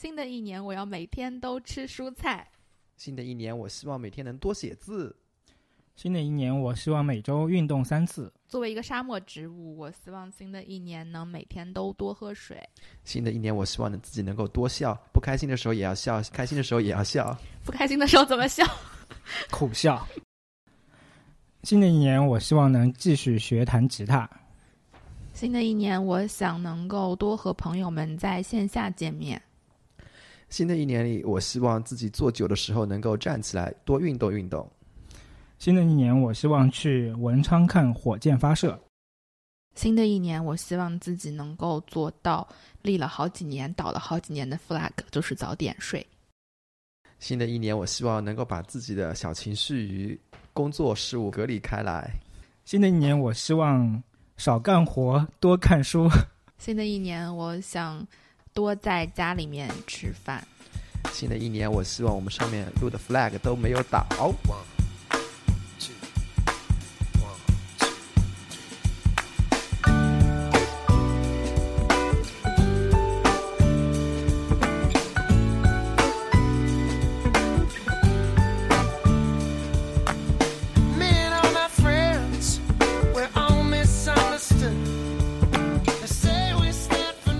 新的一年，我要每天都吃蔬菜。新的一年，我希望每天能多写字。新的一年，我希望每周运动三次。作为一个沙漠植物，我希望新的一年能每天都多喝水。新的一年，我希望能自己能够多笑，不开心的时候也要笑，开心的时候也要笑。不开心的时候怎么笑？苦笑。新的一年，我希望能继续学弹吉他。新的一年，我想能够多和朋友们在线下见面。新的一年里，我希望自己坐久的时候能够站起来，多运动运动。新的一年，我希望去文昌看火箭发射。新的一年，我希望自己能够做到立了好几年、倒了好几年的 flag，就是早点睡。新的一年，我希望能够把自己的小情绪与工作事务隔离开来。新的一年，我希望少干活，多看书。新的一年，我想多在家里面吃饭。新的一年，我希望我们上面录的 flag 都没有倒。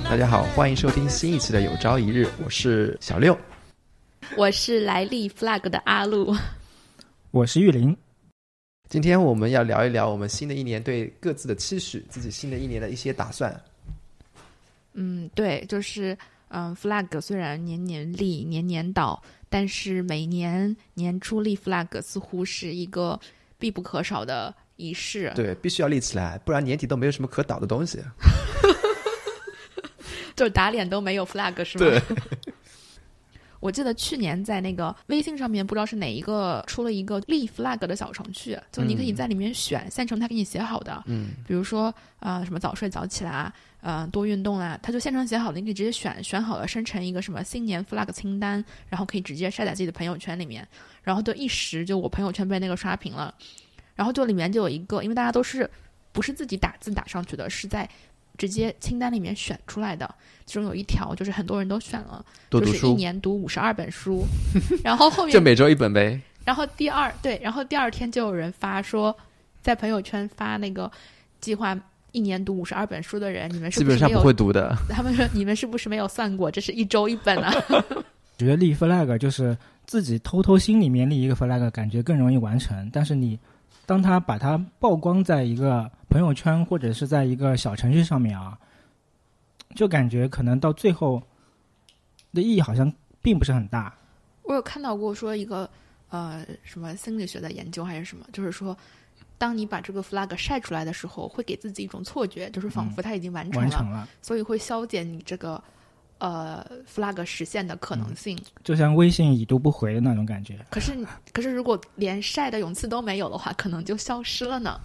大家好，欢迎收听新一期的《有朝一日》，我是小六，我是来立 flag 的阿路，我是玉林。今天我们要聊一聊我们新的一年对各自的期许，自己新的一年的一些打算。嗯，对，就是嗯，flag 虽然年年立、年年倒，但是每年年初立 flag 似乎是一个必不可少的仪式。对，必须要立起来，不然年底都没有什么可倒的东西。就是打脸都没有 flag 是吗？对。我记得去年在那个微信上面，不知道是哪一个出了一个立 flag 的小程序，就你可以在里面选现成他给你写好的，嗯，比如说啊什么早睡早起啦，呃多运动啦，他就现成写好的，你可以直接选，选好了生成一个什么新年 flag 清单，然后可以直接晒在自己的朋友圈里面，然后就一时就我朋友圈被那个刷屏了，然后就里面就有一个，因为大家都是不是自己打字打上去的，是在。直接清单里面选出来的，其中有一条就是很多人都选了，就是一年读五十二本书，然后后面就每周一本呗。然后第二对，然后第二天就有人发说，在朋友圈发那个计划一年读五十二本书的人，你们是基本上不会读的。他们说你们是不是没有算过，这是一周一本啊？觉得立 flag 就是自己偷偷心里面立一个 flag，感觉更容易完成，但是你。当他把它曝光在一个朋友圈或者是在一个小程序上面啊，就感觉可能到最后的意义好像并不是很大。我有看到过说一个呃什么心理学的研究还是什么，就是说，当你把这个 flag 晒出来的时候，会给自己一种错觉，就是仿佛它已经完成了，所以会消减你这个。呃，flag 实现的可能性，就像微信已读不回的那种感觉。可是，可是如果连晒的勇气都没有的话，可能就消失了呢。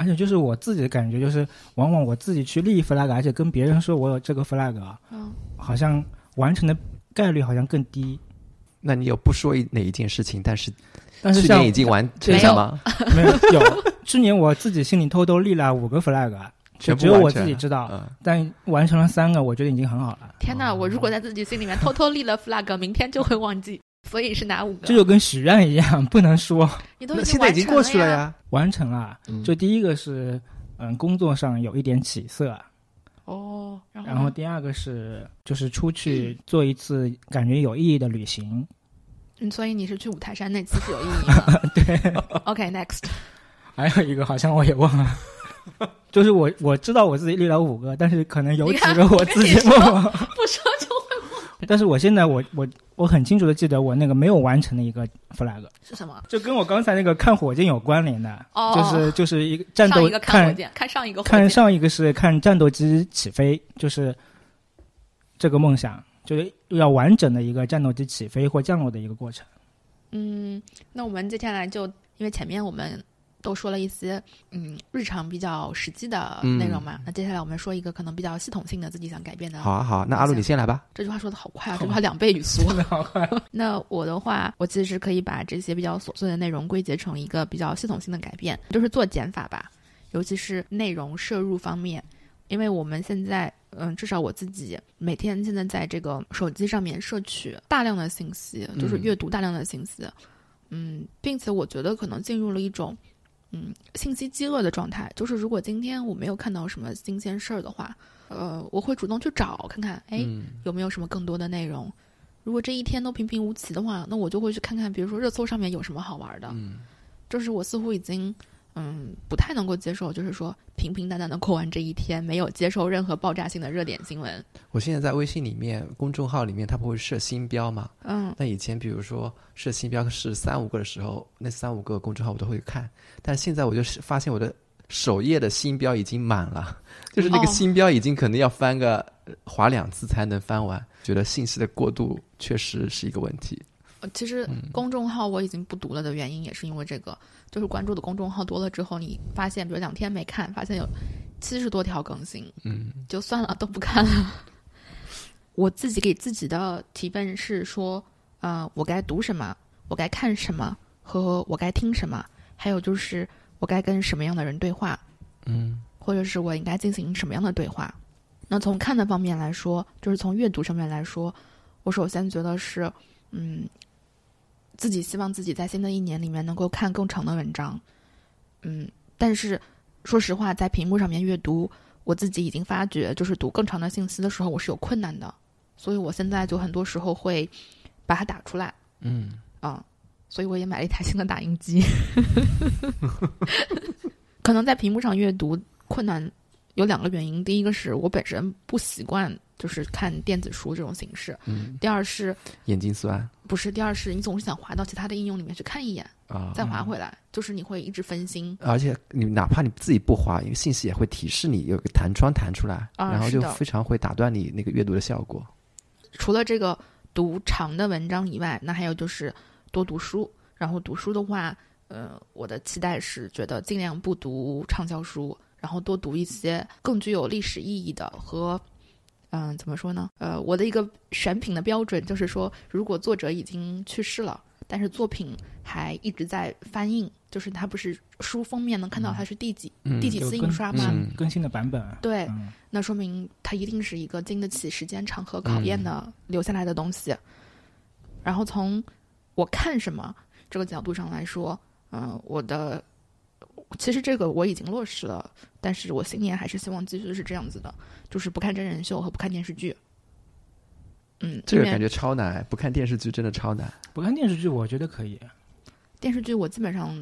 而且，就是我自己的感觉，就是往往我自己去立 flag，而且跟别人说我有这个 flag，嗯，好像完成的概率好像更低。那你有不说一哪一件事情，但是但是去年已经完成了吗？没有，有。去年我自己心里偷偷立了五个 flag。只有我自己知道，但完成了三个，我觉得已经很好了。天哪！我如果在自己心里面偷偷立了 flag，明天就会忘记。所以是哪五个？这就跟许愿一样，不能说。你都现在已经过去了呀，完成了。就第一个是，嗯，工作上有一点起色。哦。然后第二个是，就是出去做一次感觉有意义的旅行。嗯，所以你是去五台山那次是有意义的。对。OK，next。还有一个好像我也忘了。就是我我知道我自己列了五个，但是可能有几个我自己忘了，不说。但是我现在我我我很清楚的记得我那个没有完成的一个 flag 是什么？就跟我刚才那个看火箭有关联的，哦，就是就是一个战斗看火箭看上一个看上一个是看战斗机起飞，就是这个梦想，就是要完整的一个战斗机起飞或降落的一个过程。嗯，那我们接下来就因为前面我们。都说了一些嗯日常比较实际的内容嘛，那接下来我们说一个可能比较系统性的自己想改变的。好啊好，那阿路你先来吧。这句话说的好快啊，这句话两倍语速。好快。那我的话，我其实可以把这些比较琐碎的内容归结成一个比较系统性的改变，就是做减法吧。尤其是内容摄入方面，因为我们现在，嗯，至少我自己每天现在在这个手机上面摄取大量的信息，就是阅读大量的信息，嗯，并且我觉得可能进入了一种，嗯，信息饥饿的状态。就是如果今天我没有看到什么新鲜事儿的话，呃，我会主动去找看看，哎，有没有什么更多的内容。如果这一天都平平无奇的话，那我就会去看看，比如说热搜上面有什么好玩的。嗯，就是我似乎已经。嗯，不太能够接受，就是说平平淡淡的过完这一天，没有接受任何爆炸性的热点新闻。我现在在微信里面公众号里面，它不会设星标嘛？嗯。那以前比如说设星标是三五个的时候，那三五个公众号我都会看，但现在我就是发现我的首页的星标已经满了，就是那个星标已经可能要翻个划两次才能翻完，觉得信息的过度确实是一个问题。其实公众号我已经不读了的原因也是因为这个，就是关注的公众号多了之后，你发现比如两天没看，发现有七十多条更新，嗯，就算了，都不看了。我自己给自己的提问是说，呃，我该读什么，我该看什么，和我该听什么，还有就是我该跟什么样的人对话，嗯，或者是我应该进行什么样的对话。那从看的方面来说，就是从阅读上面来说，我首先觉得是，嗯。自己希望自己在新的一年里面能够看更长的文章，嗯，但是说实话，在屏幕上面阅读，我自己已经发觉，就是读更长的信息的时候，我是有困难的，所以我现在就很多时候会把它打出来，嗯，啊，所以我也买了一台新的打印机，可能在屏幕上阅读困难有两个原因，第一个是我本身不习惯。就是看电子书这种形式，嗯，第二是眼睛酸，不是，第二是你总是想滑到其他的应用里面去看一眼啊，再滑回来，就是你会一直分心，而且你哪怕你自己不滑，因为信息也会提示你有个弹窗弹出来，然后就非常会打断你那个阅读的效果。除了这个读长的文章以外，那还有就是多读书，然后读书的话，呃，我的期待是觉得尽量不读畅销书，然后多读一些更具有历史意义的和。嗯，怎么说呢？呃，我的一个选品的标准就是说，如果作者已经去世了，但是作品还一直在翻印，就是它不是书封面能看到它是第几第几次印刷吗？更新的版本。对，那说明它一定是一个经得起时间长河考验的留下来的东西。然后从我看什么这个角度上来说，嗯，我的。其实这个我已经落实了，但是我新年还是希望继续是这样子的，就是不看真人秀和不看电视剧。嗯，这个感觉超难，不看电视剧真的超难。不看电视剧我觉得可以。电视剧我基本上，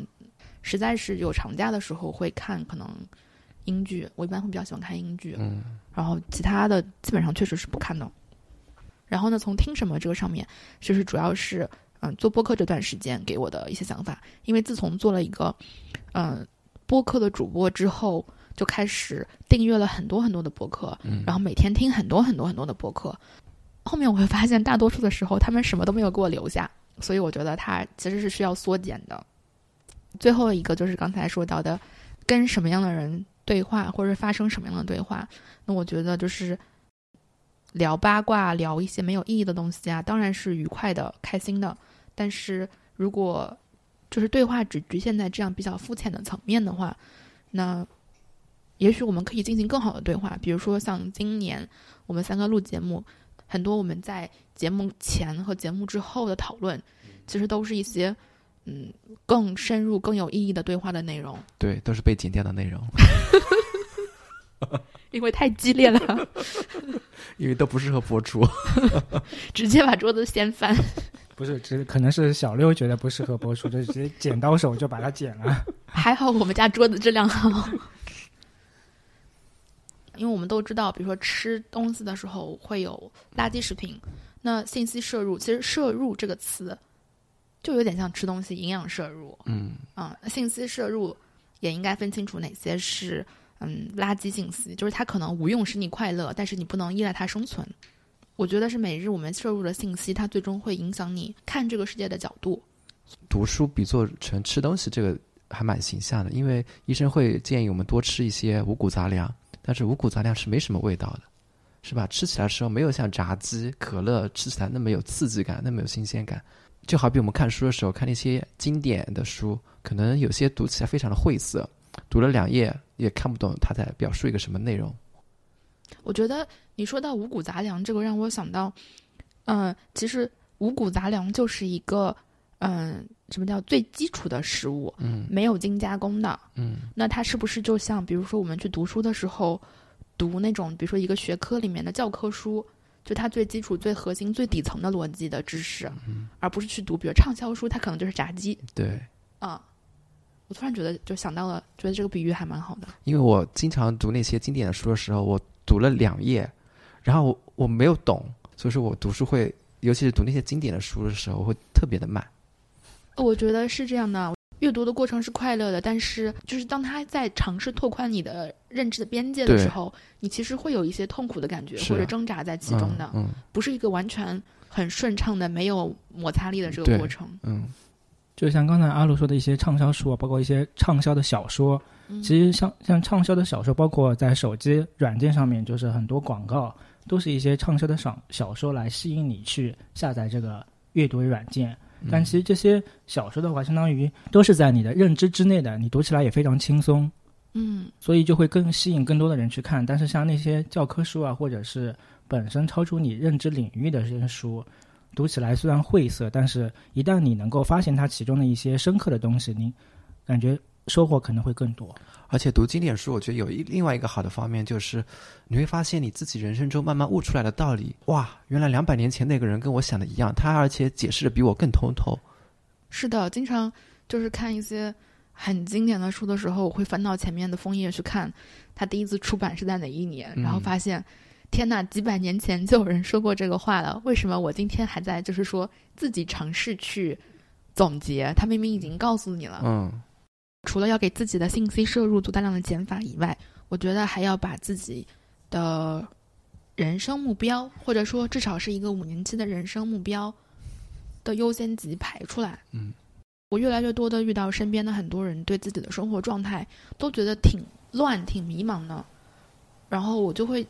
实在是有长假的时候会看，可能英剧，我一般会比较喜欢看英剧。嗯，然后其他的基本上确实是不看的。然后呢，从听什么这个上面，就是主要是嗯做播客这段时间给我的一些想法，因为自从做了一个嗯。播客的主播之后就开始订阅了很多很多的播客，然后每天听很多很多很多的播客。后面我会发现，大多数的时候他们什么都没有给我留下，所以我觉得它其实是需要缩减的。最后一个就是刚才说到的，跟什么样的人对话，或者发生什么样的对话。那我觉得就是聊八卦、聊一些没有意义的东西啊，当然是愉快的、开心的。但是如果就是对话只局限在这样比较肤浅的层面的话，那也许我们可以进行更好的对话。比如说像今年我们三个录节目，很多我们在节目前和节目之后的讨论，其实都是一些嗯更深入、更有意义的对话的内容。对，都是被剪掉的内容，因为太激烈了，因为都不适合播出，直接把桌子掀翻。不是，只可能是小六觉得不适合播出，就直接剪刀手就把它剪了。还好我们家桌子质量好，因为我们都知道，比如说吃东西的时候会有垃圾食品，那信息摄入，其实“摄入”这个词就有点像吃东西营养摄入。嗯啊，信息摄入也应该分清楚哪些是嗯垃圾信息，就是它可能无用使你快乐，但是你不能依赖它生存。我觉得是每日我们摄入的信息，它最终会影响你看这个世界的角度。读书比做成吃东西，这个还蛮形象的，因为医生会建议我们多吃一些五谷杂粮，但是五谷杂粮是没什么味道的，是吧？吃起来的时候没有像炸鸡、可乐吃起来那么有刺激感，那么有新鲜感。就好比我们看书的时候，看那些经典的书，可能有些读起来非常的晦涩，读了两页也看不懂他在表述一个什么内容。我觉得你说到五谷杂粮，这个让我想到，嗯、其实五谷杂粮就是一个，嗯、什么叫最基础的食物，嗯没有精加工的。嗯那它是不是就像，比如说我们去读书的时候，读那种，比如说一个学科里面的教科书，就它最基础、最核心、最底层的逻辑的知识，而不是去读，比如畅销书，它可能就是炸鸡对，啊。我突然觉得，就想到了，觉得这个比喻还蛮好的。因为我经常读那些经典的书的时候，我读了两页，然后我我没有懂，所以说我读书会，尤其是读那些经典的书的时候，会特别的慢。我觉得是这样的，阅读的过程是快乐的，但是就是当他在尝试拓宽你的认知的边界的时候，你其实会有一些痛苦的感觉是或者挣扎在其中的，嗯不是一个完全很顺畅的、没有摩擦力的这个过程。嗯就像刚才阿鲁说的一些畅销书啊，包括一些畅销的小说，嗯其实像像畅销的小说，包括在手机软件上面，就是很多广告都是一些畅销的小小说来吸引你去下载这个阅读软件。嗯，但其实这些小说的话，相当于都是在你的认知之内的，你读起来也非常轻松，嗯所以就会更吸引更多的人去看。但是像那些教科书啊，或者是本身超出你认知领域的这些书，读起来虽然晦涩，但是一旦你能够发现它其中的一些深刻的东西，你感觉收获可能会更多。而且读经典书，我觉得有一另外一个好的方面就是，你会发现你自己人生中慢慢悟出来的道理。哇，原来两百年前那个人跟我想的一样，他而且解释的比我更通透。是的，经常就是看一些很经典的书的时候，我会翻到前面的枫叶去看它第一次出版是在哪一年，嗯然后发现。天呐，几百年前就有人说过这个话了，为什么我今天还在就是说自己尝试去总结？他明明已经告诉你了。嗯除了要给自己的信息摄入做大量的减法以外，我觉得还要把自己的人生目标，或者说至少是一个五年期的人生目标的优先级排出来。嗯，我越来越多的遇到身边的很多人对自己的生活状态都觉得挺乱、挺迷茫的，然后我就会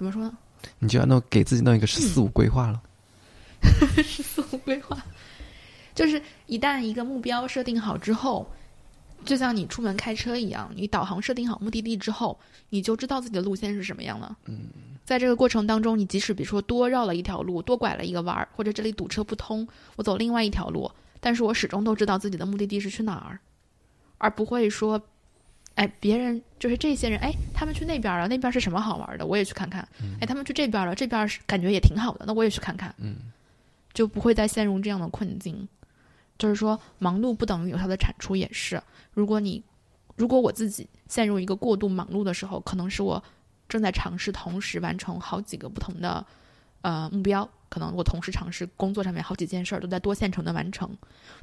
怎么说呢？你就要弄给自己弄一个十四五规划了。十四五规划，就是一旦一个目标设定好之后，就像你出门开车一样，你导航设定好目的地之后，你就知道自己的路线是什么样了。嗯，在这个过程当中，你即使比如说多绕了一条路，多拐了一个弯儿，或者这里堵车不通，我走另外一条路，但是我始终都知道自己的目的地是去哪儿，而不会说。哎，别人就是这些人，哎，他们去那边了，那边是什么好玩的，我也去看看。哎，他们去这边了，这边是感觉也挺好的，那我也去看看。嗯，就不会再陷入这样的困境。就是说，忙碌不等于有效的产出，也是。如果你，如果我自己陷入一个过度忙碌的时候，可能是我正在尝试同时完成好几个不同的呃目标，可能我同时尝试工作上面好几件事儿都在多线程的完成。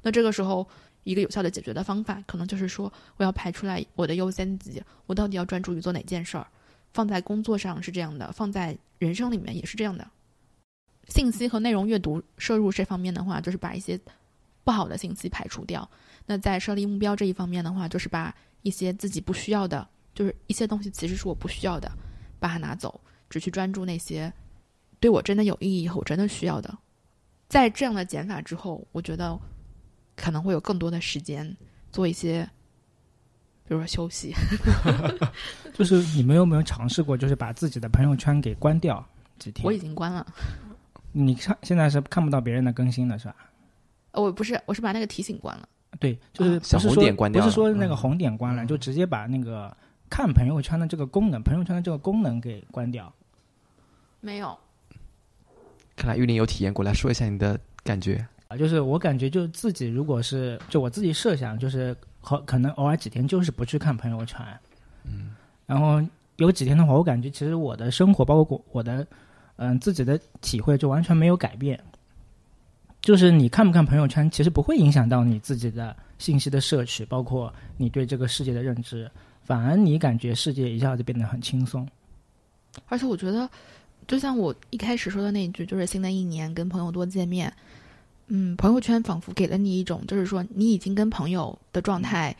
那这个时候，一个有效的解决的方法，可能就是说，我要排出来我的优先级，我到底要专注于做哪件事儿。放在工作上是这样的，放在人生里面也是这样的。信息和内容阅读摄入这方面的话，就是把一些不好的信息排除掉。那在设立目标这一方面的话，就是把一些自己不需要的，就是一些东西其实是我不需要的，把它拿走，只去专注那些对我真的有意义和我真的需要的。在这样的减法之后，我觉得可能会有更多的时间做一些，比如说休息。就是你们有没有尝试过，就是把自己的朋友圈给关掉几天？我已经关了，你看现在是看不到别人的更新了，是吧？呃我不是，我是把那个提醒关了。对，就是啊小红不是说不点关掉不是说那个嗯红点关了，就直接把那个看朋友圈的这个功能，朋友圈的这个功能给关掉。没有，看来玉林有体验过，来说一下你的感觉。啊，就是我感觉，就自己如果是就我自己设想，就是可可能偶尔几天就是不去看朋友圈，嗯，然后有几天的话，我感觉其实我的生活，包括我的嗯自己的体会，就完全没有改变。就是你看不看朋友圈，其实不会影响到你自己的信息的摄取，包括你对这个世界的认知，反而你感觉世界一下子变得很轻松。而且我觉得，就像我一开始说的那一句，就是新的一年跟朋友多见面。嗯，朋友圈仿佛给了你一种，就是说你已经跟朋友的状态，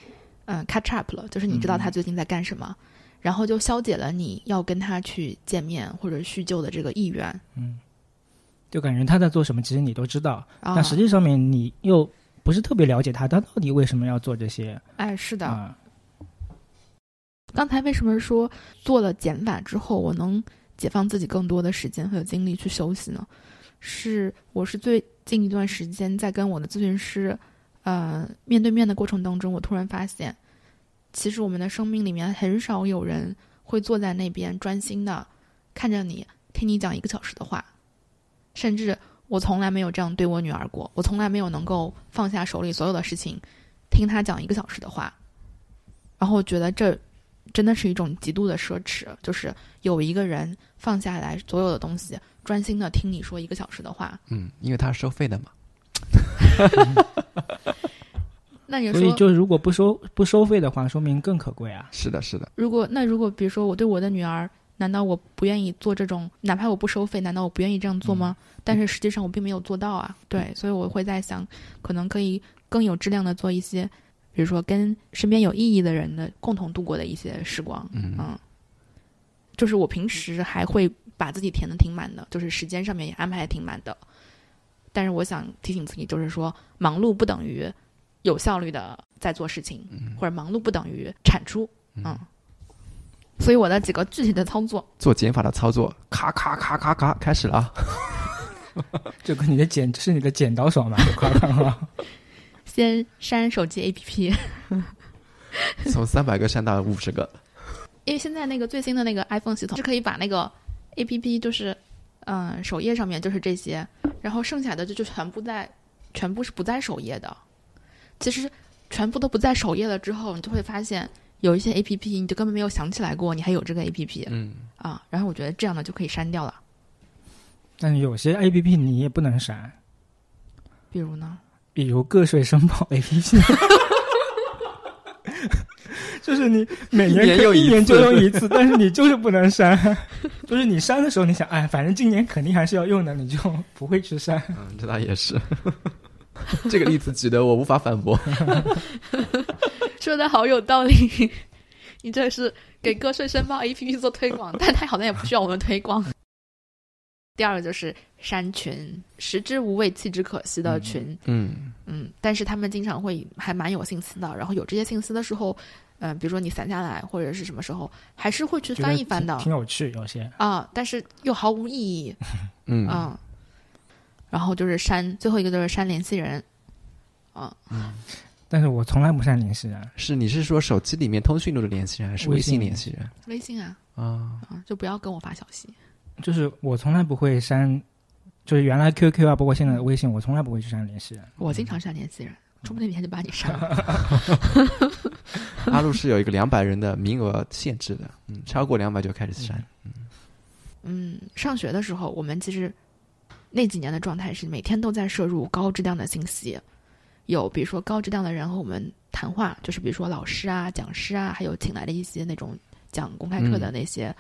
嗯、catch up 了，就是你知道他最近在干什么，然后就消解了你要跟他去见面或者叙旧的这个意愿。嗯，就感觉他在做什么，其实你都知道，啊。但实际上面你又不是特别了解他，他到底为什么要做这些哎，是的，啊、刚才为什么说做了减法之后，我能解放自己更多的时间和精力去休息呢？是我是最近一段时间在跟我的咨询师，呃，面对面的过程当中，我突然发现，其实我们的生命里面很少有人会坐在那边专心的看着你，听你讲一个小时的话，甚至我从来没有这样对我女儿过，我从来没有能够放下手里所有的事情，听她讲一个小时的话，然后我觉得这真的是一种极度的奢侈，就是有一个人放下来所有的东西。专心的听你说一个小时的话，嗯，因为它是收费的嘛。那你说，所以就如果不收不收费的话，说明更可贵啊。是的，是的。如果那如果比如说我对我的女儿，难道我不愿意做这种？哪怕我不收费，难道我不愿意这样做吗？但是实际上我并没有做到啊。对，所以我会在想，可能可以更有质量的做一些，比如说跟身边有意义的人的共同度过的一些时光。嗯嗯，就是我平时还会。把自己填的挺满的，就是时间上面也安排的挺满的。但是我想提醒自己，就是说，忙碌不等于有效率的在做事情，或者忙碌不等于产出。嗯。所以我的几个具体的操作，做减法的操作，咔咔咔咔咔，开始了。就 跟你的剪是你的剪刀手嘛？先删手机 APP，从三百个删到五十个。因为现在那个最新的那个 iPhone 系统是可以把那个 APP 就是，嗯，首页上面就是这些，然后剩下的就就全部在，全部是不在首页的。其实全部都不在首页了之后，你就会发现有一些 APP 你就根本没有想起来过你还有这个 APP。嗯。啊，然后我觉得这样的就可以删掉了。但有些 APP 你也不能删。比如呢？比如个税申报 APP。就是你每年可一年就用一次，但是你就是不能删。就是你删的时候，你想，哎，反正今年肯定还是要用的，你就不会去删。嗯，这倒也是。这个例子举得我无法反驳。说的好有道理。你这是给个税申报 APP 做推广，但它好像也不需要我们推广。第二个就是删群，食之无味，弃之可惜的群。嗯嗯，但是他们经常会还蛮有信息的，然后有这些信息的时候。嗯，比如说你散下来或者是什么时候，还是会去翻一翻的，挺有趣有些啊，但是又毫无意义。嗯啊，然后就是删，最后一个就是删联系人。啊嗯，但是我从来不删联系人。是你是说手机里面通讯录的联系人，还是微信联系人？微信啊啊啊，就不要跟我发消息。就是我从来不会删，就是原来 QQ 啊，包括现在的微信，我从来不会去删联系人。我经常删联系人。说不定明天就把你删了。阿路是有一个两百人的名额限制的，嗯，超过两百就开始删。嗯，嗯，上学的时候，我们其实那几年的状态是每天都在摄入高质量的信息，有比如说高质量的人和我们谈话，就是比如说老师啊、讲师啊，还有请来的一些那种讲公开课的那些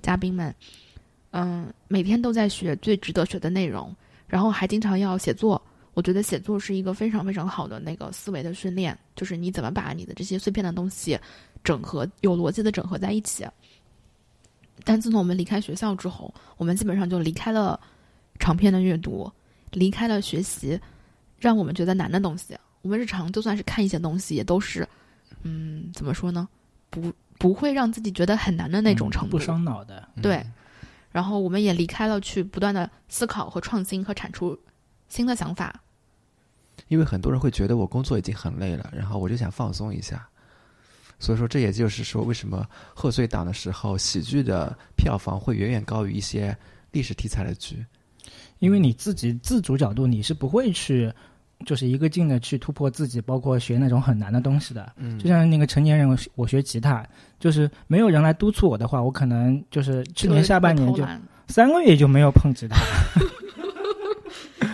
嘉宾们，嗯，每天都在学最值得学的内容，然后还经常要写作。我觉得写作是一个非常非常好的那个思维的训练，就是你怎么把你的这些碎片的东西整合，有逻辑的整合在一起。但自从我们离开学校之后，我们基本上就离开了长篇的阅读，离开了学习让我们觉得难的东西。我们日常就算是看一些东西，也都是，嗯，怎么说呢？不不会让自己觉得很难的那种程度，不伤脑的。对。然后我们也离开了去不断的思考和创新和产出。新的想法，因为很多人会觉得我工作已经很累了，然后我就想放松一下，所以说这也就是说为什么贺岁档的时候喜剧的票房会远远高于一些历史题材的剧，因为你自己自主角度你是不会去就是一个劲的去突破自己，包括学那种很难的东西的。嗯，就像那个成年人我学吉他，就是没有人来督促我的话，我可能就是去年下半年就三个月就没有碰吉他。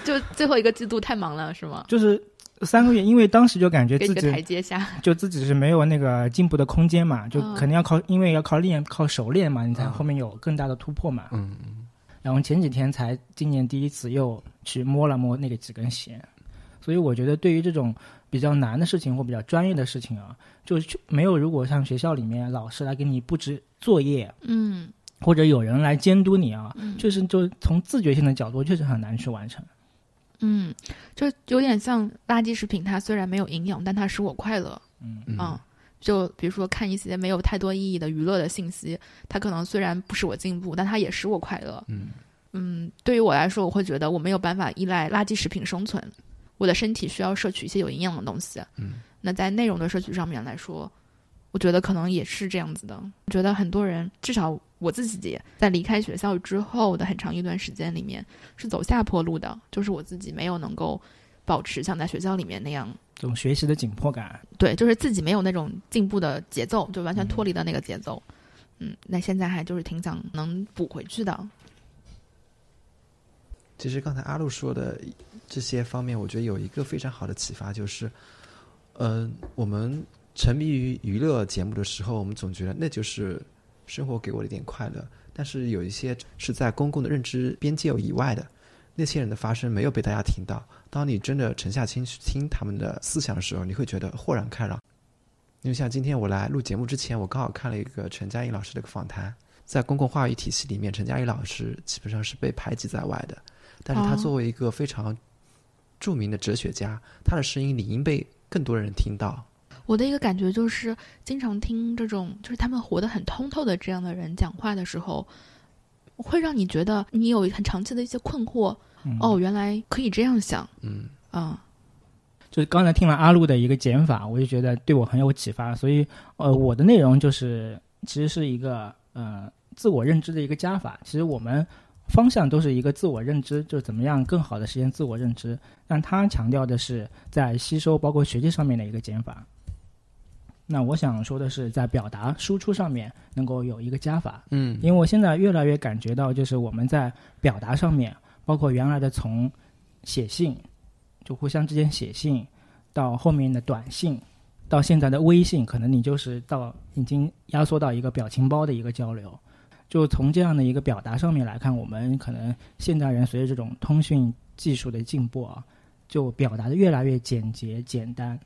就最后一个季度太忙了，是吗？就是三个月，因为当时就感觉自己台阶下，就自己是没有那个进步的空间嘛，就肯定要靠，因为要靠练，靠熟练嘛，你才后面有更大的突破嘛。嗯嗯。然后前几天才今年第一次又去摸了摸那个几根弦，所以我觉得对于这种比较难的事情或比较专业的事情啊，就没有如果像学校里面老师来给你布置作业，嗯，或者有人来监督你啊，确实就从自觉性的角度确实很难去完成。嗯，就有点像垃圾食品，它虽然没有营养，但它使我快乐。嗯嗯，就比如说看一些没有太多意义的娱乐的信息，它可能虽然不使我进步，但它也使我快乐。嗯嗯，对于我来说，我会觉得我没有办法依赖垃圾食品生存，我的身体需要摄取一些有营养的东西。嗯那在内容的摄取上面来说，我觉得可能也是这样子的。我觉得很多人，至少我自己在离开学校之后的很长一段时间里面，是走下坡路的，就是我自己没有能够保持像在学校里面那样，这种学习的紧迫感。对，就是自己没有那种进步的节奏，就完全脱离了那个节奏。嗯，那现在还就是挺想能补回去的。其实刚才阿路说的这些方面，我觉得有一个非常好的启发，就是，嗯、我们沉迷于娱乐节目的时候，我们总觉得那就是生活给我的一点快乐。但是有一些是在公共的认知边界以外的，那些人的发声没有被大家听到。当你真的沉下心去听他们的思想的时候，你会觉得豁然开朗。因为像今天我来录节目之前，我刚好看了一个陈嘉映老师的一个访谈，在公共话语体系里面，陈嘉映老师基本上是被排挤在外的。但是他哦作为一个非常著名的哲学家，他的声音理应被更多人听到。我的一个感觉就是，经常听这种就是他们活得很通透的这样的人讲话的时候，会让你觉得你有很长期的一些困惑。嗯、哦，原来可以这样想嗯啊、就是刚才听了阿路的一个减法，我就觉得对我很有启发，所以呃，我的内容就是其实是一个呃自我认知的一个加法。其实我们方向都是一个自我认知，就是怎么样更好的实现自我认知。但他强调的是在吸收包括学习上面的一个减法。那我想说的是，在表达输出上面能够有一个加法。嗯因为我现在越来越感觉到，就是我们在表达上面，包括原来的从写信，就互相之间写信，到后面的短信，到现在的微信，可能你就是到已经压缩到一个表情包的一个交流。就从这样的一个表达上面来看，我们可能现代人随着这种通讯技术的进步啊，就表达的越来越简洁简单。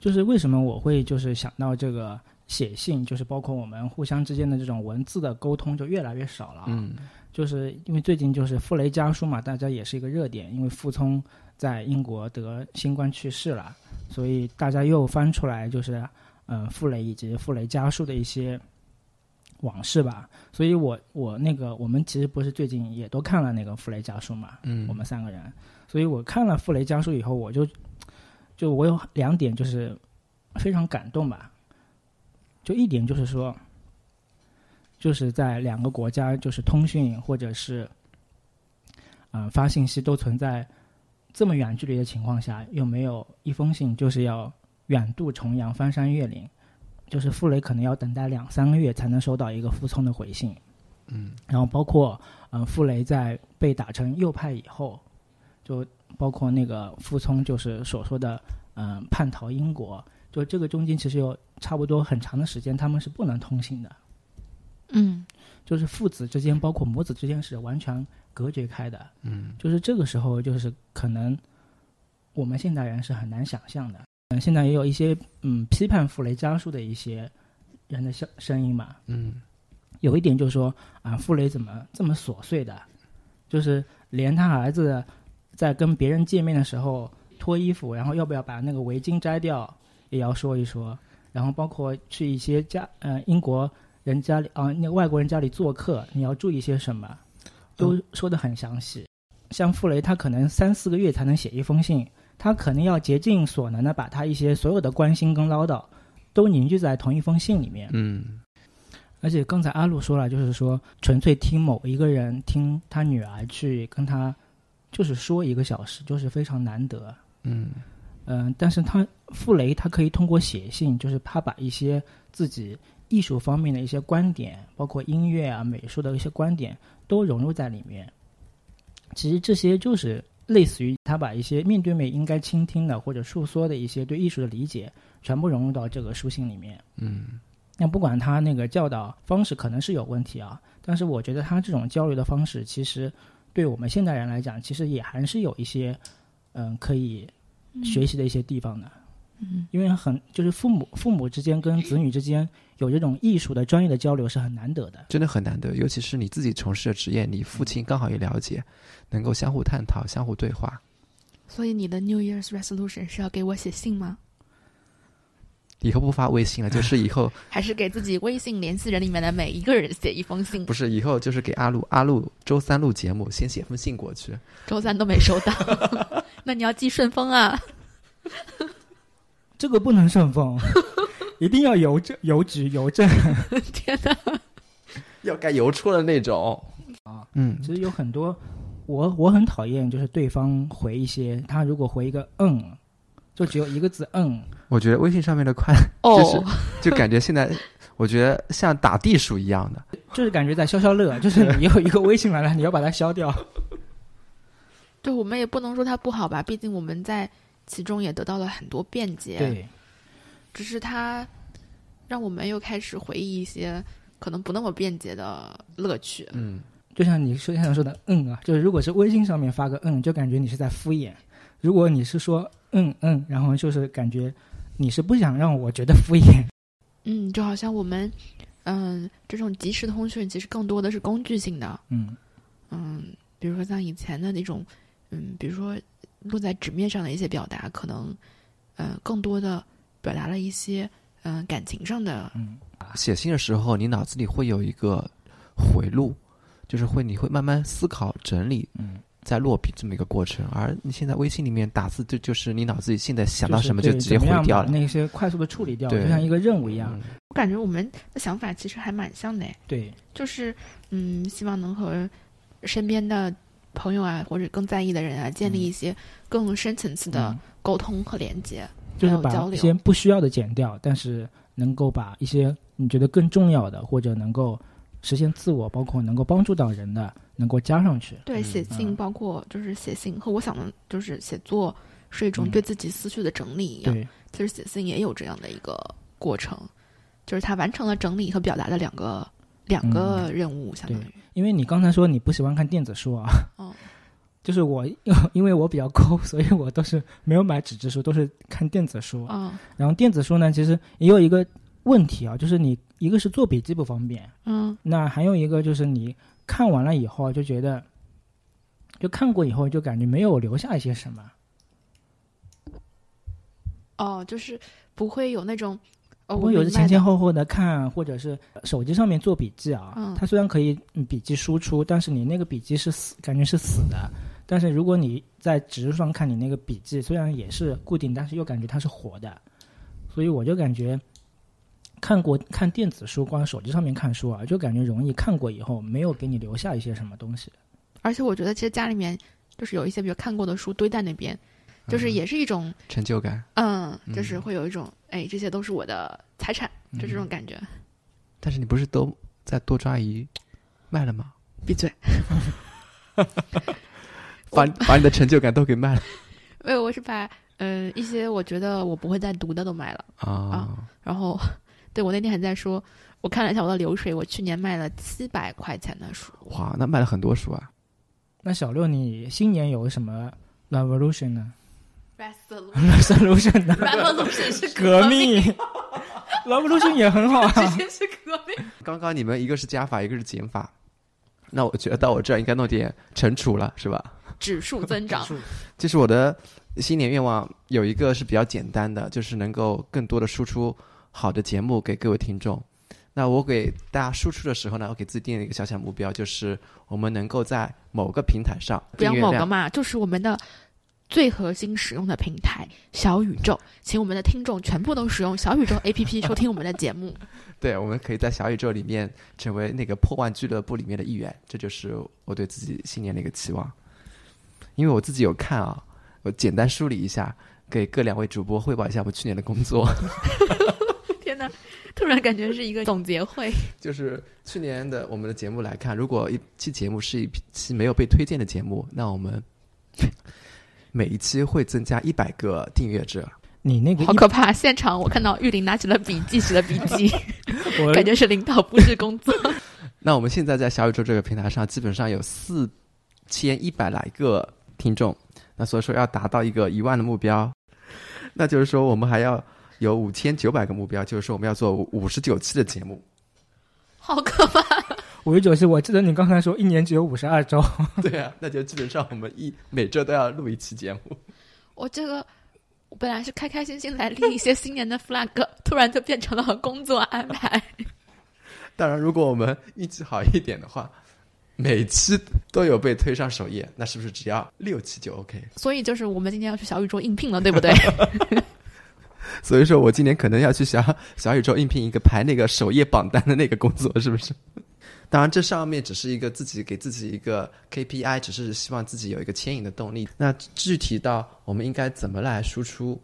就是为什么我会就是想到这个写信，就是包括我们互相之间的这种文字的沟通就越来越少了啊。嗯就是因为最近就是傅雷家书嘛，大家也是一个热点，因为傅聪在英国得新冠去世了，所以大家又翻出来就是嗯、呃傅雷以及傅雷家书的一些往事吧。所以我我那个我们其实不是最近也都看了那个傅雷家书嘛，嗯，我们三个人，所以我看了傅雷家书以后，我就就我有两点就是非常感动吧，就一点就是说，就是在两个国家就是通讯或者是嗯、呃发信息都存在这么远距离的情况下，又没有一封信就是要远渡重洋、翻山越岭，就是傅雷可能要等待两三个月才能收到一个傅聪的回信。嗯。然后包括嗯、呃傅雷在被打成右派以后，就包括那个傅聪就是所说的嗯、呃叛逃英国，就这个中间其实有差不多很长的时间他们是不能通信的，嗯。就是父子之间包括母子之间是完全隔绝开的，嗯。就是这个时候就是可能我们现代人是很难想象的。嗯，现在也有一些嗯批判傅雷家书的一些人的声声音嘛，嗯。有一点就是说啊，傅雷怎么这么琐碎的，就是连他儿子在跟别人见面的时候脱衣服，然后要不要把那个围巾摘掉，也要说一说。然后包括去一些家呃英国人家里啊、那个外国人家里做客，你要注意些什么，都说的很详细。像傅雷，他可能三四个月才能写一封信，他可能要竭尽所能的把他一些所有的关心跟唠叨，都凝聚在同一封信里面。嗯而且刚才阿路说了，就是说纯粹听某一个人听他女儿去跟他，就是说一个小时，就是非常难得。嗯嗯、但是他傅雷他可以通过写信，就是他把一些自己艺术方面的一些观点，包括音乐啊、美术的一些观点，都融入在里面。其实这些就是类似于他把一些面对面应该倾听的或者诉说的一些对艺术的理解，全部融入到这个书信里面。嗯那不管他那个教导方式可能是有问题啊，但是我觉得他这种交流的方式，其实对我们现代人来讲，其实也还是有一些嗯可以学习的一些地方的。嗯因为很就是父母父母之间跟子女之间有这种艺术的专业的交流是很难得的。真的很难得，尤其是你自己从事的职业，你父亲刚好也了解，能够相互探讨、相互对话。所以你的 New Year's resolution 是要给我写信吗？以后不发微信了，就是以后 还是给自己微信联系人里面的每一个人写一封信不。是以后就是给阿路阿路周三录节目，先写封信过去。周三都没收到，那你要寄顺丰啊？这个不能顺丰，一定要邮政、邮局、邮政。天哪！要该邮戳的那种啊。嗯其，实有很多，我我很讨厌，就是对方回一些，他如果回一个嗯，就只有一个字嗯，我觉得微信上面的快哦，就是就感觉现在，我觉得像打地鼠一样的。就是感觉在消消乐，就是你有一个微信来了，你要把它消掉。对我们也不能说它不好吧，毕竟我们在其中也得到了很多便捷。对，只是它让我们又开始回忆一些可能不那么便捷的乐趣。嗯，就像你说想说的嗯啊，就是如果是微信上面发个嗯，就感觉你是在敷衍；如果你是说嗯嗯，然后就是感觉你是不想让我觉得敷衍。嗯，就好像我们，嗯、这种即时通讯其实更多的是工具性的。嗯嗯，比如说像以前的那种，嗯，比如说落在纸面上的一些表达，可能，呃，更多的表达了一些，嗯、感情上的。嗯，写信的时候，你脑子里会有一个回路，就是会你会慢慢思考、整理，嗯，再落笔这么一个过程。而你现在微信里面打字，就就是你脑子里现在想到什么就直接对怎么样回掉了。把那些快速的处理掉，就像一个任务一样。嗯我感觉我们的想法其实还蛮像的，对，就是，嗯，希望能和身边的朋友啊，或者更在意的人啊，建立一些更深层次的嗯沟通和连接。就是还有交流把一些不需要的减掉，但是能够把一些你觉得更重要的，或者能够实现自我，包括能够帮助到人的，能够加上去。对，嗯写信嗯包括就是写信和我想的，就是写作是一种嗯对自己思绪的整理一样。对，其实写信也有这样的一个过程，就是他完成了整理和表达的两个两个任务，相当于。因为你刚才说你不喜欢看电子书啊，哦，就是我 因为我比较抠，所以我都是没有买纸质书，都是看电子书。嗯然后电子书呢，其实也有一个问题啊，就是你一个是做笔记不方便，嗯那还有一个就是你看完了以后就觉得，就看过以后就感觉没有留下一些什么。哦，就是不会有那种哦，不会有的前前后后的看，或者是手机上面做笔记啊。嗯它虽然可以嗯笔记输出，但是你那个笔记是死，感觉是死的。但是如果你在纸质上看你那个笔记，虽然也是固定，但是又感觉它是活的。所以我就感觉看过看电子书，光手机上面看书啊，就感觉容易看过以后没有给你留下一些什么东西。而且我觉得其实家里面就是有一些比如看过的书堆在那边，就是也是一种成就感。嗯，就是嗯会有一种哎，这些都是我的财产，就这种感觉。但是你不是都在多抓鱼卖了吗？闭嘴！把把你的成就感都给卖了 没有，我是把呃一些我觉得我不会再读的都卖了。啊！然后，对我那天还在说，我看了一下我的流水，我去年卖了七百块钱的书。哇，那卖了很多书啊！那小六，你新年有什么 revolution 呢 Resolution？revolution 呢？Revolution 是革命，revolution 也很好啊。直接是革命。刚刚你们一个是加法，一个是减法，那我觉得到我这儿应该弄点乘除了，是吧？指数增长，就是我的新年愿望有一个是比较简单的，就是能够更多的输出好的节目给各位听众。那我给大家输出的时候呢，我给自己定了一个小小目标，就是我们能够在某个平台上不要某个嘛，就是我们的最核心使用的平台小宇宙，请我们的听众全部都使用小宇宙 APP 收听我们的节目。对，我们可以在小宇宙里面成为那个破万俱乐部里面的一员，这就是我对自己新年的一个期望。因为我自己有看啊，我简单梳理一下，给各两位主播汇报一下我去年的工作。天哪，突然感觉是一个总结会。就是去年的我们的节目来看，如果一期节目是一期没有被推荐的节目，那我们 每一期会增加一百个订阅者。你那个好可怕！现场我看到玉林拿起了笔记起了笔记，感觉是领导布置工作。那我们现在在小宇宙这个平台上，基本上有四千一百来个听众，那所以说要达到一个一万的目标，那就是说我们还要有五千九百个目标，就是说我们要做五十九期的节目。好可怕！五十九期，我记得你刚才说一年只有五十二周，对啊，那就基本上我们一每周都要录一期节目。我这个我本来是开开心心来立一些新年的 flag，突然就变成了工作安排。当然，如果我们运气好一点的话，每期都有被推上首页，那是不是只要六期就 OK？所以就是我们今天要去小宇宙应聘了，对不对？所以说我今年可能要去小小宇宙应聘一个排那个首页榜单的那个工作，是不是？当然，这上面只是一个自己给自己一个 KPI，只是希望自己有一个牵引的动力。那具体到我们应该怎么来输出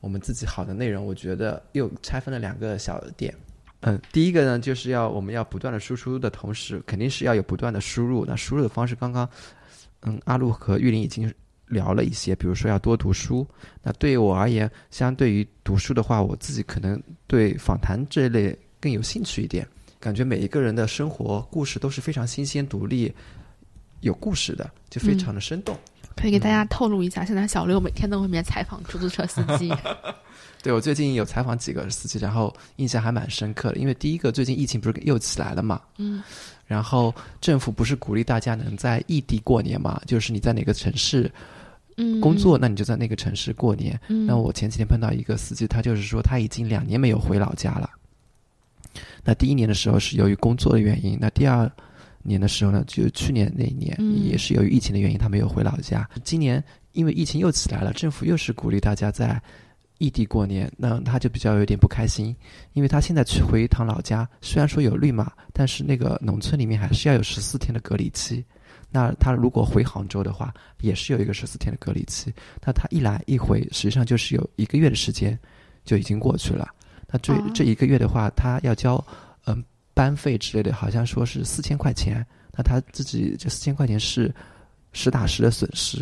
我们自己好的内容，我觉得又拆分了两个小点。嗯，第一个呢，就是要我们要不断的输出的同时，肯定是要有不断的输入。那输入的方式，刚刚嗯，阿路和玉林已经聊了一些，比如说要多读书。那对于我而言，相对于读书的话，我自己可能对访谈这一类更有兴趣一点。感觉每一个人的生活故事都是非常新鲜、独立、有故事的，就非常的生动。可以给大家透露一下，现在小六每天都会面采访出租车司机。对我最近有采访几个司机，然后印象还蛮深刻的。因为第一个，最近疫情不是又起来了嘛，嗯，然后政府不是鼓励大家能在异地过年嘛？就是你在哪个城市嗯工作，那你就在那个城市过年。嗯那我前几天碰到一个司机，他就是说他已经两年没有回老家了。那第一年的时候是由于工作的原因，那第二年的时候呢，就去年那一年、嗯也是由于疫情的原因，他没有回老家。今年因为疫情又起来了，政府又是鼓励大家在异地过年，那他就比较有点不开心，因为他现在去回一趟老家，虽然说有绿码，但是那个农村里面还是要有十四天的隔离期。那他如果回杭州的话，也是有一个十四天的隔离期。那他一来一回，实际上就是有一个月的时间就已经过去了。那这、哦这一个月的话，他要交嗯班费之类的，好像说是四千块钱。那他自己这四千块钱是实打实的损失，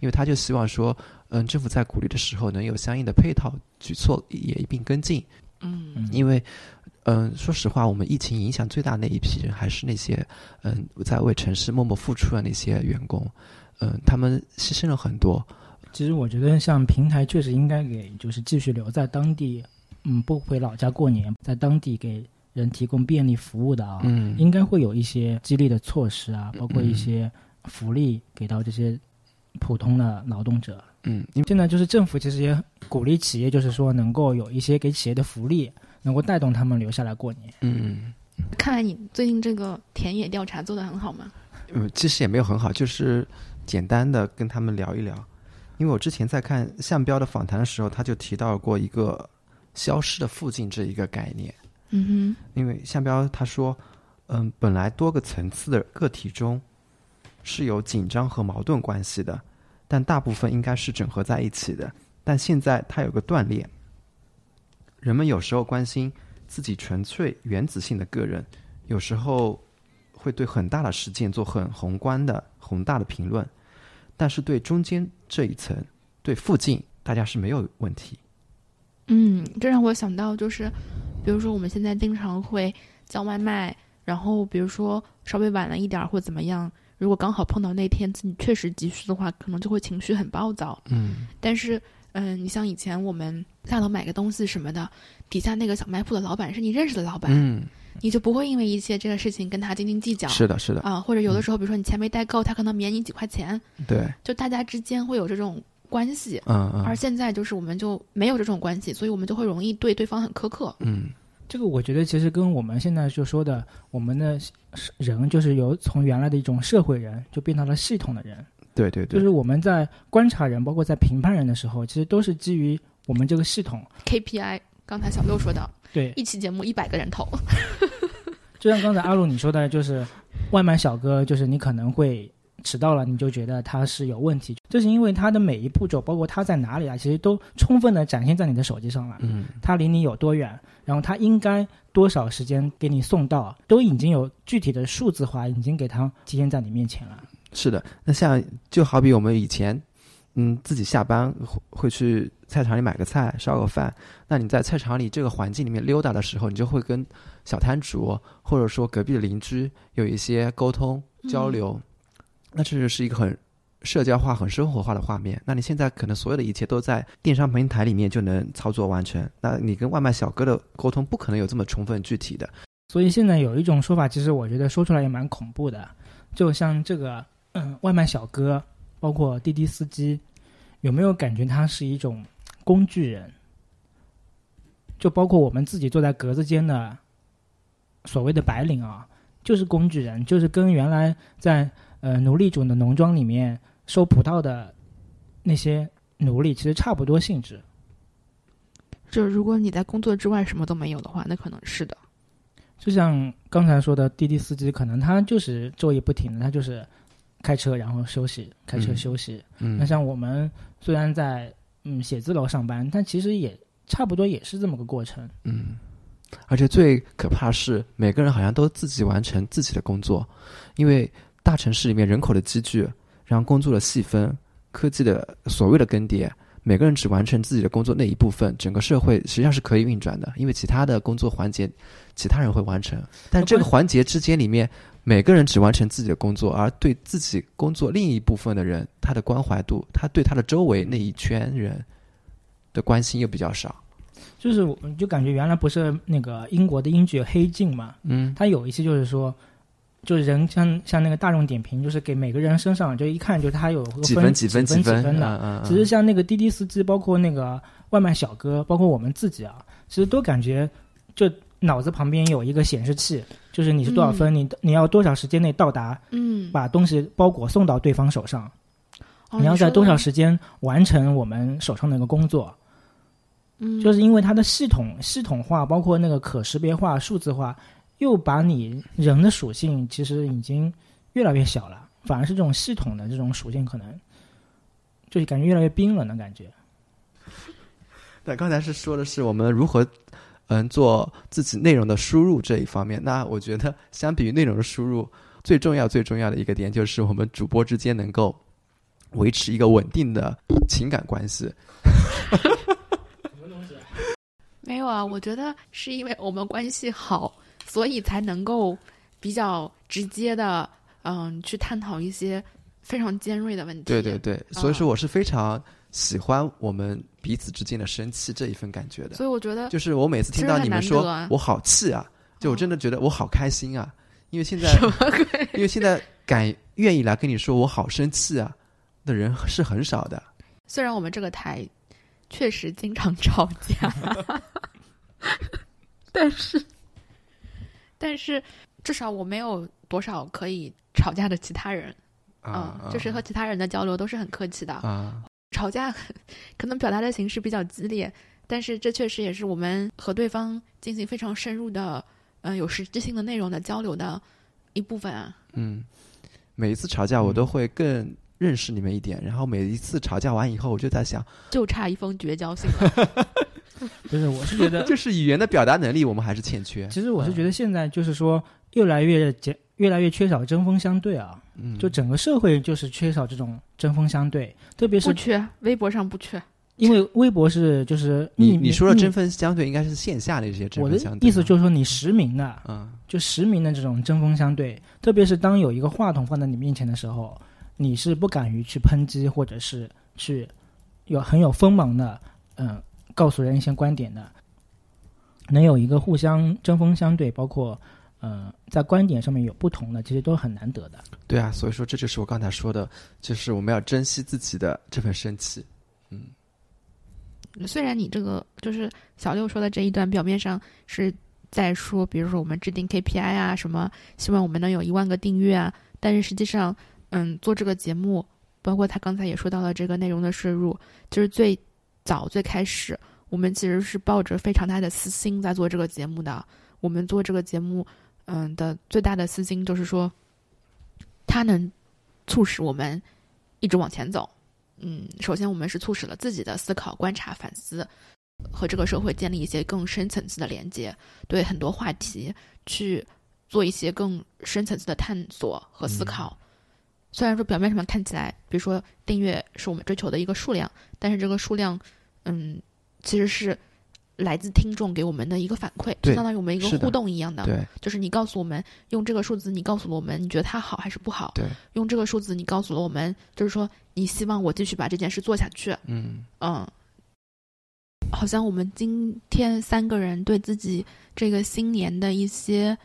因为他就希望说，嗯，政府在鼓励的时候能有相应的配套举措也一并跟进。嗯嗯因为，嗯，说实话，我们疫情影响最大那一批人还是那些，嗯，在为城市默默付出的那些员工，嗯，他们牺牲了很多，其实我觉得，像平台确实应该给就是继续留在当地，嗯，不回老家过年，在当地给人提供便利服务的啊，嗯，应该会有一些激励的措施啊，包括一些福利给到这些普通的劳动者。嗯，因。为现在就是政府其实也鼓励企业，就是说能够有一些给企业的福利，能够带动他们留下来过年。嗯看来你最近这个田野调查做得很好吗？嗯，其实也没有很好，就是简单的跟他们聊一聊，因为我之前在看向标的访谈的时候，他就提到过一个消失的附近这一个概念。嗯哼因为向标他说，嗯，本来多个层次的个体中是有紧张和矛盾关系的，但大部分应该是整合在一起的。但现在它有个断裂，人们有时候关心自己纯粹原子性的个人，有时候会对很大的事件做很宏观的宏大的评论，但是对中间这一层，对附近，大家是没有问题。嗯，这让我想到就是，比如说我们现在经常会叫外卖，然后比如说稍微晚了一点儿或怎么样，如果刚好碰到那天自己确实急需的话，可能就会情绪很暴躁。嗯但是，嗯，你像以前我们下楼买个东西什么的，底下那个小卖铺的老板是你认识的老板，嗯，你就不会因为一些这个事情跟他斤斤计较。是的，是的，啊，或者有的时候，比如说你钱没带够，他可能免你几块钱，对，就大家之间会有这种关系。嗯嗯而现在就是我们就没有这种关系，所以我们就会容易对对方很苛刻。嗯这个我觉得其实跟我们现在就说的，我们的人就是由从原来的一种社会人，就变到了系统的人。对对对，就是我们在观察人，包括在评判人的时候，其实都是基于我们这个系统。KPI，刚才小六说的，对，一期节目一百个人头，就像刚才阿鲁你说的，就是外卖小哥，就是你可能会迟到了，你就觉得他是有问题，这是因为他的每一步骤，包括他在哪里啊，其实都充分的展现在你的手机上了。嗯他离你有多远，然后他应该多少时间给你送到，都已经有具体的数字化，已经给他体现在你面前了。是的，那像就好比我们以前，嗯，自己下班会会去菜场里买个菜，烧个饭。那你在菜场里这个环境里面溜达的时候，你就会跟小摊主或者说隔壁的邻居有一些沟通交流。那这就是一个很社交化、很生活化的画面。那你现在可能所有的一切都在电商平台里面就能操作完成。那你跟外卖小哥的沟通不可能有这么充分具体的。所以现在有一种说法，其实我觉得说出来也蛮恐怖的，就像这个嗯外卖小哥，包括滴滴司机，有没有感觉他是一种工具人，就包括我们自己坐在格子间的所谓的白领啊，就是工具人，就是跟原来在呃奴隶主的农庄里面收葡萄的那些奴隶其实差不多性质。就是如果你在工作之外什么都没有的话，那可能是的。就像刚才说的，滴滴司机可能他就是昼夜不停的，他就是开车然后休息，开车嗯休息。嗯那像我们虽然在嗯写字楼上班，但其实也差不多也是这么个过程。嗯，而且最可怕是每个人好像都自己完成自己的工作，因为大城市里面人口的积聚，然后工作的细分，科技的所谓的更迭，每个人只完成自己的工作那一部分，整个社会实际上是可以运转的，因为其他的工作环节其他人会完成，但这个环节之间里面。每个人只完成自己的工作，而对自己工作另一部分的人，他的关怀度，他对他的周围那一圈人的关心又比较少。就是我就感觉原来不是那个英国的英剧《黑镜》嘛，嗯它有一期就是说，就是人像像那个大众点评，就是给每个人身上就一看就是他有个几分几分几分分的。嗯嗯，其实像那个滴滴司机，包括那个外卖小哥，包括我们自己啊，其实都感觉就脑子旁边有一个显示器，就是你是多少分，你你要多少时间内到达，嗯，把东西包裹送到对方手上，哦你要在多少？时间完成我们手上的一个工作。嗯，就是因为它的系统系统化，包括那个可识别化、数字化，又把你人的属性其实已经越来越小了，反而是这种系统的这种属性可能就是感觉越来越冰冷的感觉。对刚才是说的是我们如何嗯做自己内容的输入这一方面。那我觉得相比于内容的输入，最重要最重要的一个点就是我们主播之间能够维持一个稳定的情感关系。没有啊，我觉得是因为我们关系好，所以才能够比较直接的，嗯，去探讨一些非常尖锐的问题。对对对，所以说我是非常喜欢我们彼此之间的生气这一份感觉的。所以我觉得就是我每次听到你们说我好气啊，就我真的觉得我好开心啊，因为现在什么鬼？因为现在敢愿意来跟你说我好生气啊的人是很少的。虽然我们这个台确实经常吵架，但是但是至少我没有多少可以吵架的其他人，啊，嗯，就是和其他人的交流都是很客气的。啊，吵架 可能表达的形式比较激烈，但是这确实也是我们和对方进行非常深入的，嗯、有实质性的内容的交流的一部分啊。嗯，每一次吵架我都会更认识你们一点，然后每一次吵架完以后，我就在想，就差一封绝交信了。不是，我是觉得，就是语言的表达能力我们还是欠缺。其实我是觉得现在就是说越来越减，越来越缺少针锋相对啊，嗯，就整个社会就是缺少这种针锋相对，特别是不缺，微博上不缺。因为微博是就是你你说的针锋相对，应该是线下的一些针我的锋相对。意思就是说，你实名的，嗯就实名的这种针锋相对，特别是当有一个话筒放在你面前的时候，你是不敢于去抨击，或者是去有很有锋芒的，嗯、告诉人一些观点的，能有一个互相针锋相对，包括呃在观点上面有不同的，其实都很难得的。对啊，所以说这就是我刚才说的，就是我们要珍惜自己的这份生气。嗯虽然你这个就是小六说的这一段，表面上是在说，比如说我们制定 KPI 啊，什么希望我们能有一万个订阅啊，但是实际上，嗯，做这个节目，包括他刚才也说到了这个内容的摄入，就是最早最开始，我们其实是抱着非常大的私心在做这个节目的。我们做这个节目，嗯的最大的私心就是说，它能促使我们一直往前走。嗯，首先我们是促使了自己的思考、观察、反思，和这个社会建立一些更深层次的连接，对很多话题去做一些更深层次的探索和思考。虽然说表面上看起来，比如说订阅是我们追求的一个数量，但是这个数量，嗯，其实是来自听众给我们的一个反馈，就相当于我们一个互动一样的。对就是你告诉我们用这个数字，你告诉了我们你觉得它好还是不好？对，用这个数字，你告诉了我们，就是说你希望我继续把这件事做下去。嗯嗯，好像我们今天三个人对自己这个新年的一些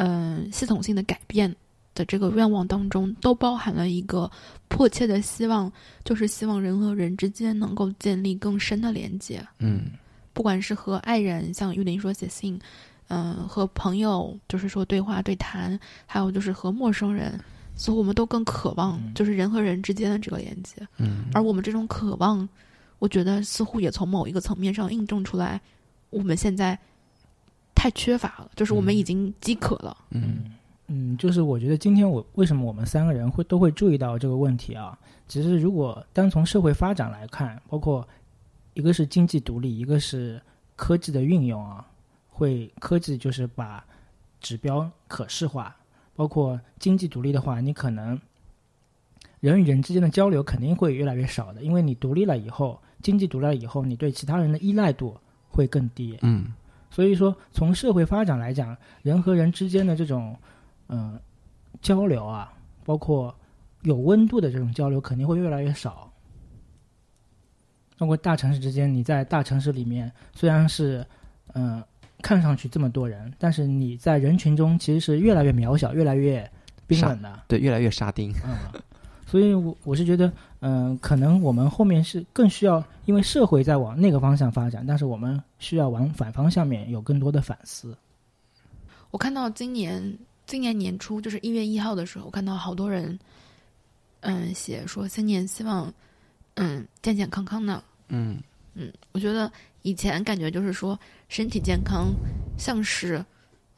嗯、系统性的改变，的这个愿望当中，都包含了一个迫切的希望，就是希望人和人之间能够建立更深的连接。嗯不管是和爱人，像玉林说写信，嗯、和朋友，就是说对话对谈，还有就是和陌生人，似乎我们都更渴望嗯就是人和人之间的这个连接。嗯，而我们这种渴望，我觉得似乎也从某一个层面上印证出来，我们现在太缺乏了，就是我们已经饥渴了。嗯嗯，就是我觉得今天我为什么我们三个人会都会注意到这个问题啊？其实如果单从社会发展来看，包括一个是经济独立，一个是科技的运用啊，会科技就是把指标可视化，包括经济独立的话，你可能人与人之间的交流肯定会越来越少的，因为你独立了以后，经济独立了以后，你对其他人的依赖度会更低。嗯所以说，从社会发展来讲，人和人之间的这种嗯、呃交流啊，包括有温度的这种交流，肯定会越来越少。包括大城市之间，你在大城市里面虽然是嗯、呃看上去这么多人，但是你在人群中其实是越来越渺小，越来越冰冷的。对，越来越沙丁。嗯，所以我我是觉得，嗯、可能我们后面是更需要，因为社会在往那个方向发展，但是我们需要往反方向面有更多的反思。我看到今年今年年初，就是一月一号的时候，我看到好多人，嗯，写说新年希望，嗯，健健康康的。嗯嗯，我觉得以前感觉就是说身体健康像是，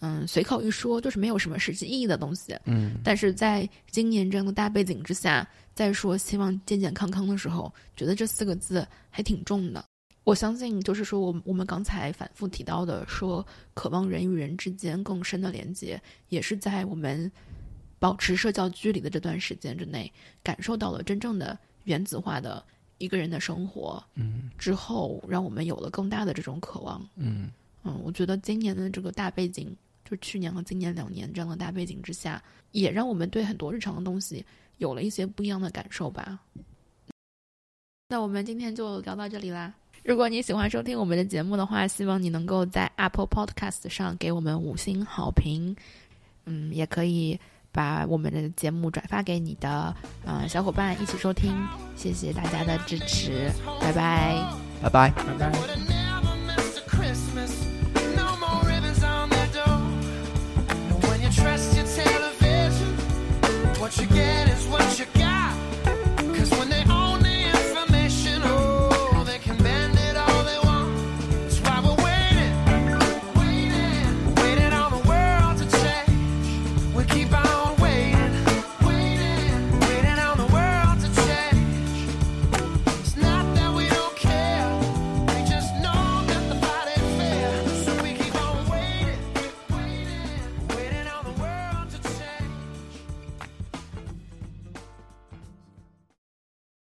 嗯，随口一说，就是没有什么实际意义的东西。嗯但是在今年这样的大背景之下，再说希望健健康康的时候，觉得这四个字还挺重的。我相信，就是说，我我们刚才反复提到的，说渴望人与人之间更深的连接，也是在我们保持社交距离的这段时间之内，感受到了真正的原子化的一个人的生活嗯之后，让我们有了更大的这种渴望。嗯嗯，我觉得今年的这个大背景，就去年和今年两年这样的大背景之下，也让我们对很多日常的东西有了一些不一样的感受吧。那我们今天就聊到这里啦。如果你喜欢收听我们的节目的话，希望你能够在 Apple Podcast 上给我们五星好评。嗯，也可以把我们的节目转发给你的呃小伙伴一起收听。谢谢大家的支持，拜拜。拜拜。拜拜。What you get